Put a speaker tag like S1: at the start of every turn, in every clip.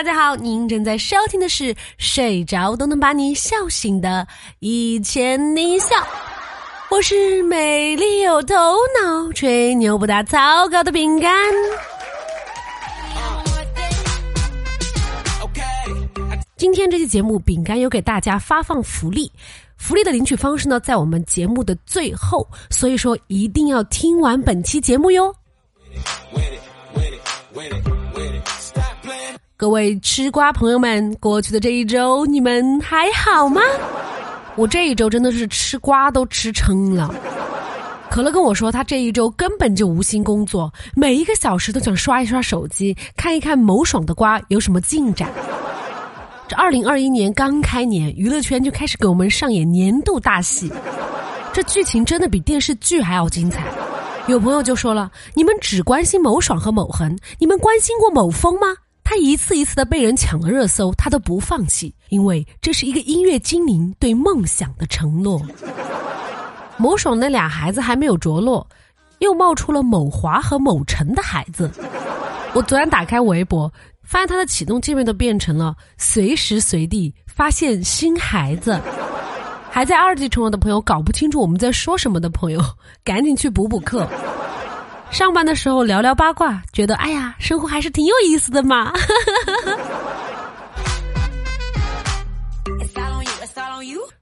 S1: 大家好，您正在收听的是睡着都能把你笑醒的《一千你笑》，我是美丽有头脑、吹牛不打草稿的饼干。今天这期节目，饼干有给大家发放福利，福利的领取方式呢，在我们节目的最后，所以说一定要听完本期节目哟。各位吃瓜朋友们，过去的这一周你们还好吗？我这一周真的是吃瓜都吃撑了。可乐跟我说，他这一周根本就无心工作，每一个小时都想刷一刷手机，看一看某爽的瓜有什么进展。这二零二一年刚开年，娱乐圈就开始给我们上演年度大戏，这剧情真的比电视剧还要精彩。有朋友就说了：“你们只关心某爽和某恒，你们关心过某风吗？”他一次一次的被人抢了热搜，他都不放弃，因为这是一个音乐精灵对梦想的承诺。某爽那俩孩子还没有着落，又冒出了某华和某晨的孩子。我昨天打开微博，发现他的启动界面都变成了随时随地发现新孩子。还在二级城市的朋友搞不清楚我们在说什么的朋友，赶紧去补补课。上班的时候聊聊八卦，觉得哎呀，生活还是挺有意思的嘛。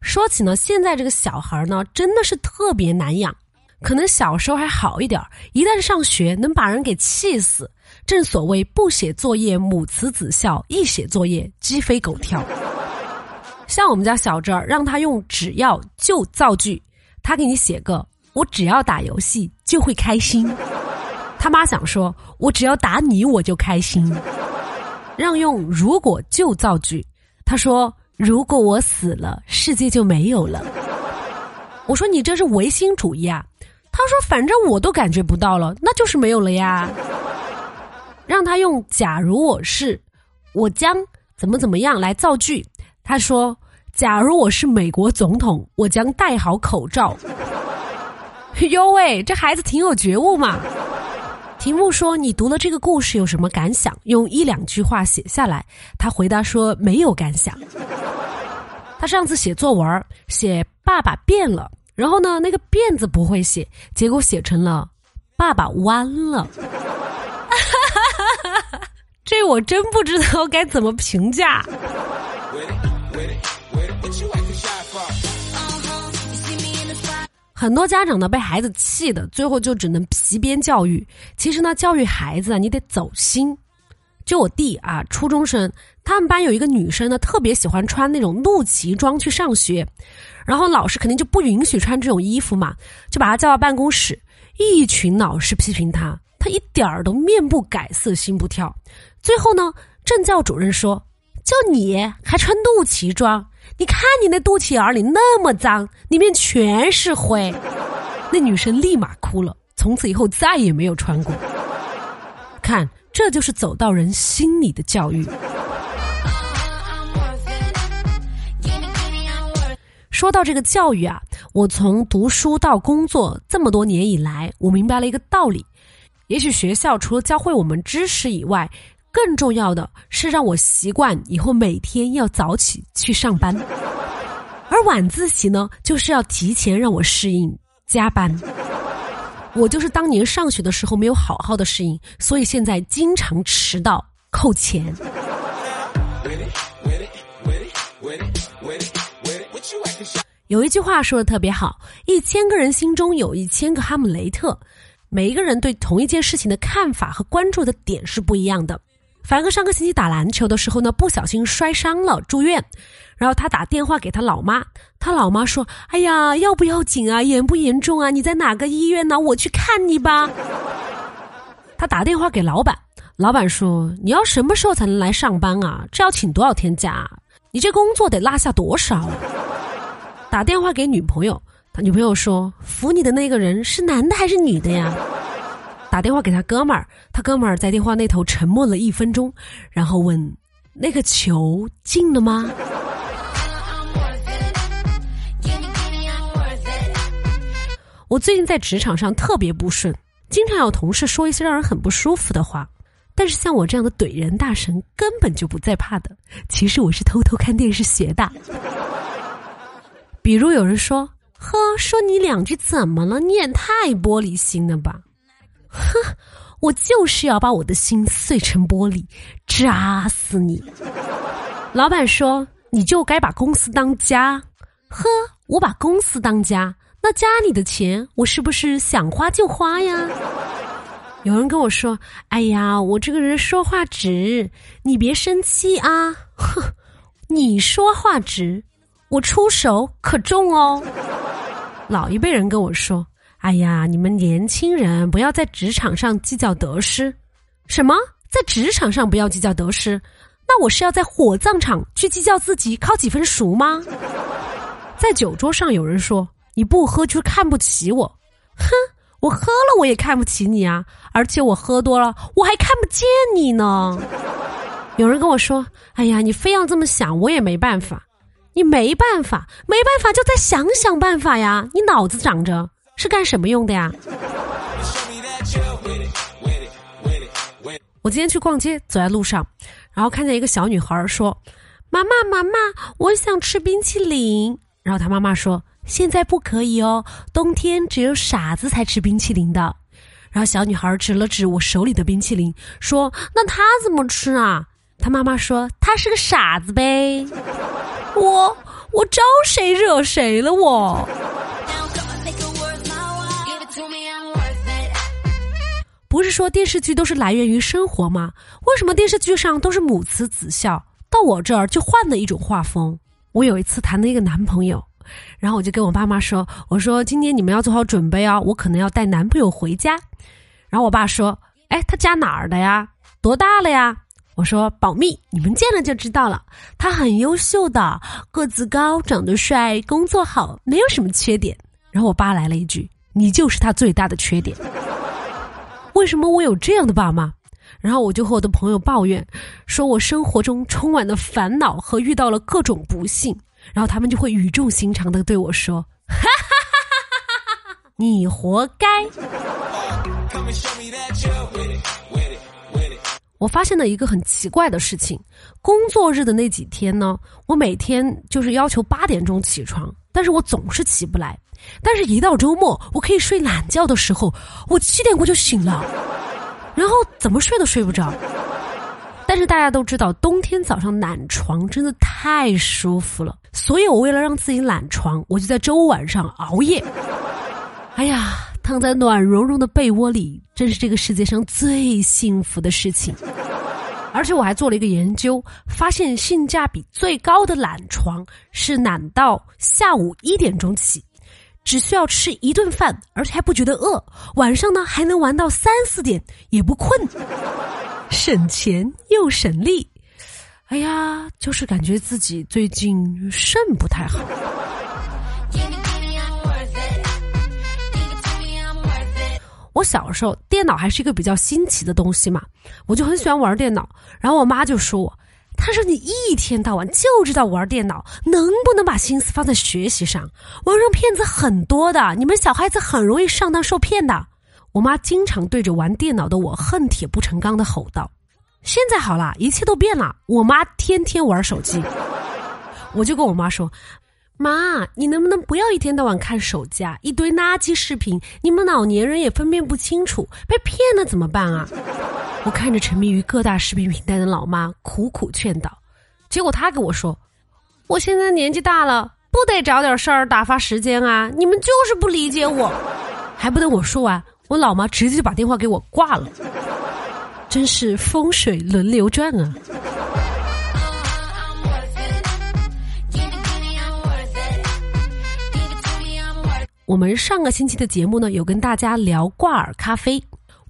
S1: 说起呢，现在这个小孩呢，真的是特别难养。可能小时候还好一点，一旦上学，能把人给气死。正所谓不写作业母慈子孝，一写作业鸡飞狗跳。像我们家小侄儿，让他用只要就造句，他给你写个我只要打游戏就会开心。他妈想说：“我只要打你，我就开心。”让用如果就造句，他说：“如果我死了，世界就没有了。”我说：“你这是唯心主义啊？”他说：“反正我都感觉不到了，那就是没有了呀。”让他用“假如我是，我将怎么怎么样”来造句。他说：“假如我是美国总统，我将戴好口罩。”哟喂，这孩子挺有觉悟嘛。题目说：“你读了这个故事有什么感想？”用一两句话写下来。他回答说：“没有感想。”他上次写作文写爸爸变了，然后呢，那个“变”字不会写，结果写成了“爸爸弯了”。这我真不知道该怎么评价。很多家长呢被孩子气的，最后就只能皮鞭教育。其实呢，教育孩子啊，你得走心。就我弟啊，初中生，他们班有一个女生呢，特别喜欢穿那种露脐装去上学，然后老师肯定就不允许穿这种衣服嘛，就把她叫到办公室，一群老师批评她，她一点儿都面不改色心不跳。最后呢，政教主任说：“就你还穿肚脐装？”你看你那肚脐眼里那么脏，里面全是灰。那女生立马哭了，从此以后再也没有穿过。看，这就是走到人心里的教育。说到这个教育啊，我从读书到工作这么多年以来，我明白了一个道理：也许学校除了教会我们知识以外，更重要的是让我习惯以后每天要早起去上班，而晚自习呢，就是要提前让我适应加班。我就是当年上学的时候没有好好的适应，所以现在经常迟到扣钱。有一句话说的特别好：一千个人心中有一千个哈姆雷特，每一个人对同一件事情的看法和关注的点是不一样的。凡哥上个星期打篮球的时候呢，不小心摔伤了，住院。然后他打电话给他老妈，他老妈说：“哎呀，要不要紧啊？严不严重啊？你在哪个医院呢？我去看你吧。”他打电话给老板，老板说：“你要什么时候才能来上班啊？这要请多少天假？你这工作得落下多少？”打电话给女朋友，他女朋友说：“扶你的那个人是男的还是女的呀？”打电话给他哥们儿，他哥们儿在电话那头沉默了一分钟，然后问：“那个球进了吗？”我最近在职场上特别不顺，经常有同事说一些让人很不舒服的话，但是像我这样的怼人大神根本就不在怕的。其实我是偷偷看电视学的。比如有人说：“呵，说你两句怎么了？你也太玻璃心了吧！”哼，我就是要把我的心碎成玻璃，扎死你！老板说：“你就该把公司当家。”呵，我把公司当家，那家里的钱我是不是想花就花呀？有人跟我说：“哎呀，我这个人说话直，你别生气啊。”哼，你说话直，我出手可重哦。老一辈人跟我说：“哎呀，你们年轻人不要在职场上计较得失。”什么？在职场上不要计较得失？那我是要在火葬场去计较自己考几分熟吗？在酒桌上，有人说：“你不喝就看不起我。”哼。我喝了，我也看不起你啊！而且我喝多了，我还看不见你呢。有人跟我说：“哎呀，你非要这么想，我也没办法。”你没办法，没办法，就再想想办法呀！你脑子长着是干什么用的呀？我今天去逛街，走在路上，然后看见一个小女孩说：“妈妈，妈妈，我想吃冰淇淋。”然后她妈妈说。现在不可以哦，冬天只有傻子才吃冰淇淋的。然后小女孩指了指我手里的冰淇淋，说：“那他怎么吃啊？”她妈妈说：“他是个傻子呗。”我我招谁惹谁了我？不是说电视剧都是来源于生活吗？为什么电视剧上都是母慈子孝，到我这儿就换了一种画风？我有一次谈了一个男朋友。然后我就跟我爸妈说：“我说今年你们要做好准备哦，我可能要带男朋友回家。”然后我爸说：“哎，他家哪儿的呀？多大了呀？”我说：“保密，你们见了就知道了。他很优秀的，个子高，长得帅，工作好，没有什么缺点。”然后我爸来了一句：“你就是他最大的缺点。”为什么我有这样的爸妈？然后我就和我的朋友抱怨，说我生活中充满了烦恼和遇到了各种不幸。然后他们就会语重心长的对我说：“哈 哈哈哈哈，你活该。”我发现了一个很奇怪的事情：工作日的那几天呢，我每天就是要求八点钟起床，但是我总是起不来；但是，一到周末我可以睡懒觉的时候，我七点过就醒了，然后怎么睡都睡不着。但是大家都知道，冬天早上懒床真的太舒服了，所以我为了让自己懒床，我就在周五晚上熬夜。哎呀，躺在暖融融的被窝里，真是这个世界上最幸福的事情。而且我还做了一个研究，发现性价比最高的懒床是懒到下午一点钟起，只需要吃一顿饭，而且还不觉得饿，晚上呢还能玩到三四点也不困。省钱又省力，哎呀，就是感觉自己最近肾不太好。我小时候电脑还是一个比较新奇的东西嘛，我就很喜欢玩电脑。然后我妈就说我：“他说你一天到晚就知道玩电脑，能不能把心思放在学习上？网上骗子很多的，你们小孩子很容易上当受骗的。”我妈经常对着玩电脑的我恨铁不成钢的吼道：“现在好了，一切都变了。我妈天天玩手机，我就跟我妈说：‘妈，你能不能不要一天到晚看手机啊？一堆垃圾视频，你们老年人也分辨不清楚，被骗了怎么办啊？’ 我看着沉迷于各大视频平台的老妈，苦苦劝导，结果她跟我说：‘我现在年纪大了，不得找点事儿打发时间啊？你们就是不理解我。’还不等我说完。”我老妈直接就把电话给我挂了，真是风水轮流转啊！我们上个星期的节目呢，有跟大家聊挂耳咖啡。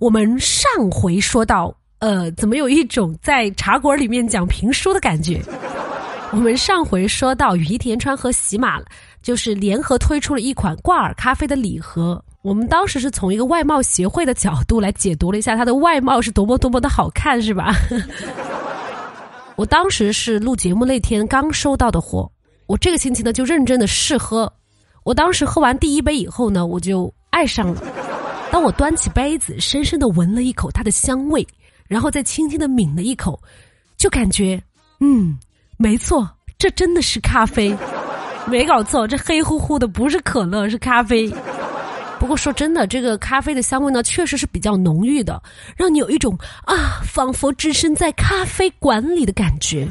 S1: 我们上回说到，呃，怎么有一种在茶馆里面讲评书的感觉？我们上回说到，于田川和喜马就是联合推出了一款挂耳咖啡的礼盒。我们当时是从一个外貌协会的角度来解读了一下它的外貌是多么多么的好看，是吧？我当时是录节目那天刚收到的货，我这个星期呢就认真的试喝。我当时喝完第一杯以后呢，我就爱上了。当我端起杯子，深深的闻了一口它的香味，然后再轻轻的抿了一口，就感觉，嗯，没错，这真的是咖啡，没搞错，这黑乎乎的不是可乐，是咖啡。不过说真的，这个咖啡的香味呢，确实是比较浓郁的，让你有一种啊，仿佛置身在咖啡馆里的感觉。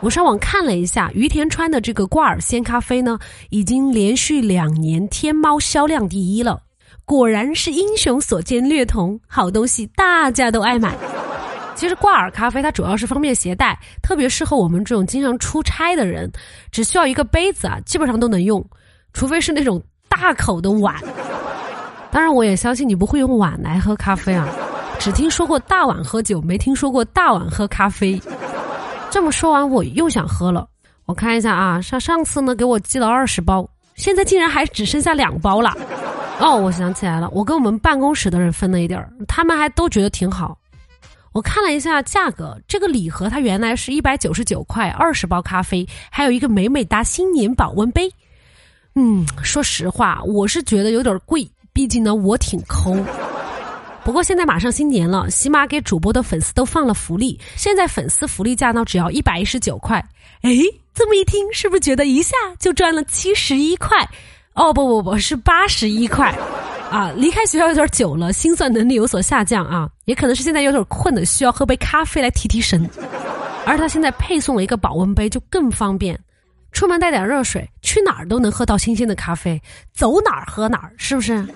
S1: 我上网看了一下，于田川的这个挂耳鲜咖啡呢，已经连续两年天猫销量第一了。果然是英雄所见略同，好东西大家都爱买。其实挂耳咖啡它主要是方便携带，特别适合我们这种经常出差的人，只需要一个杯子啊，基本上都能用，除非是那种。大口的碗，当然我也相信你不会用碗来喝咖啡啊，只听说过大碗喝酒，没听说过大碗喝咖啡。这么说完，我又想喝了。我看一下啊，上上次呢给我寄了二十包，现在竟然还只剩下两包了。哦，我想起来了，我跟我们办公室的人分了一点儿，他们还都觉得挺好。我看了一下价格，这个礼盒它原来是一百九十九块，二十包咖啡，还有一个美美哒新年保温杯。嗯，说实话，我是觉得有点贵，毕竟呢，我挺抠。不过现在马上新年了，喜马给主播的粉丝都放了福利，现在粉丝福利价呢只要一百一十九块。哎，这么一听，是不是觉得一下就赚了七十一块？哦，不不不是八十一块啊！离开学校有点久了，心算能力有所下降啊，也可能是现在有点困的，需要喝杯咖啡来提提神。而他现在配送了一个保温杯，就更方便。出门带点热水，去哪儿都能喝到新鲜的咖啡，走哪儿喝哪儿，是不是？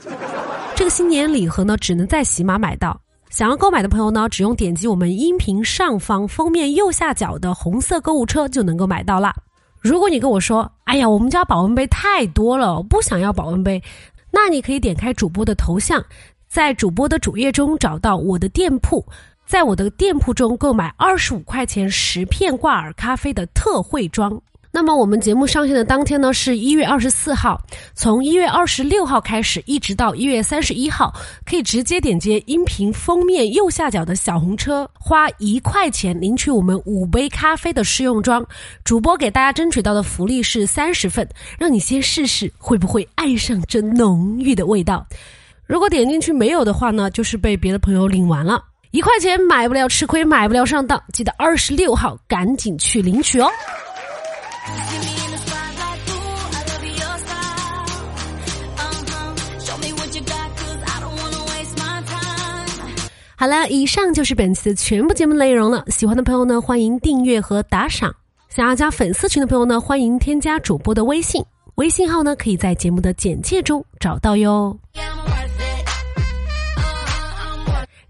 S1: 这个新年礼盒呢，只能在喜马买到。想要购买的朋友呢，只用点击我们音频上方封面右下角的红色购物车就能够买到啦。如果你跟我说：“哎呀，我们家保温杯太多了，我不想要保温杯。”那你可以点开主播的头像，在主播的主页中找到我的店铺，在我的店铺中购买二十五块钱十片挂耳咖啡的特惠装。那么我们节目上线的当天呢，是一月二十四号。从一月二十六号开始，一直到一月三十一号，可以直接点击音频封面右下角的小红车，花一块钱领取我们五杯咖啡的试用装。主播给大家争取到的福利是三十份，让你先试试会不会爱上这浓郁的味道。如果点进去没有的话呢，就是被别的朋友领完了。一块钱买不了吃亏，买不了上当，记得二十六号赶紧去领取哦。好了，以上就是本期的全部节目内容了。喜欢的朋友呢，欢迎订阅和打赏。想要加粉丝群的朋友呢，欢迎添加主播的微信，微信号呢可以在节目的简介中找到哟。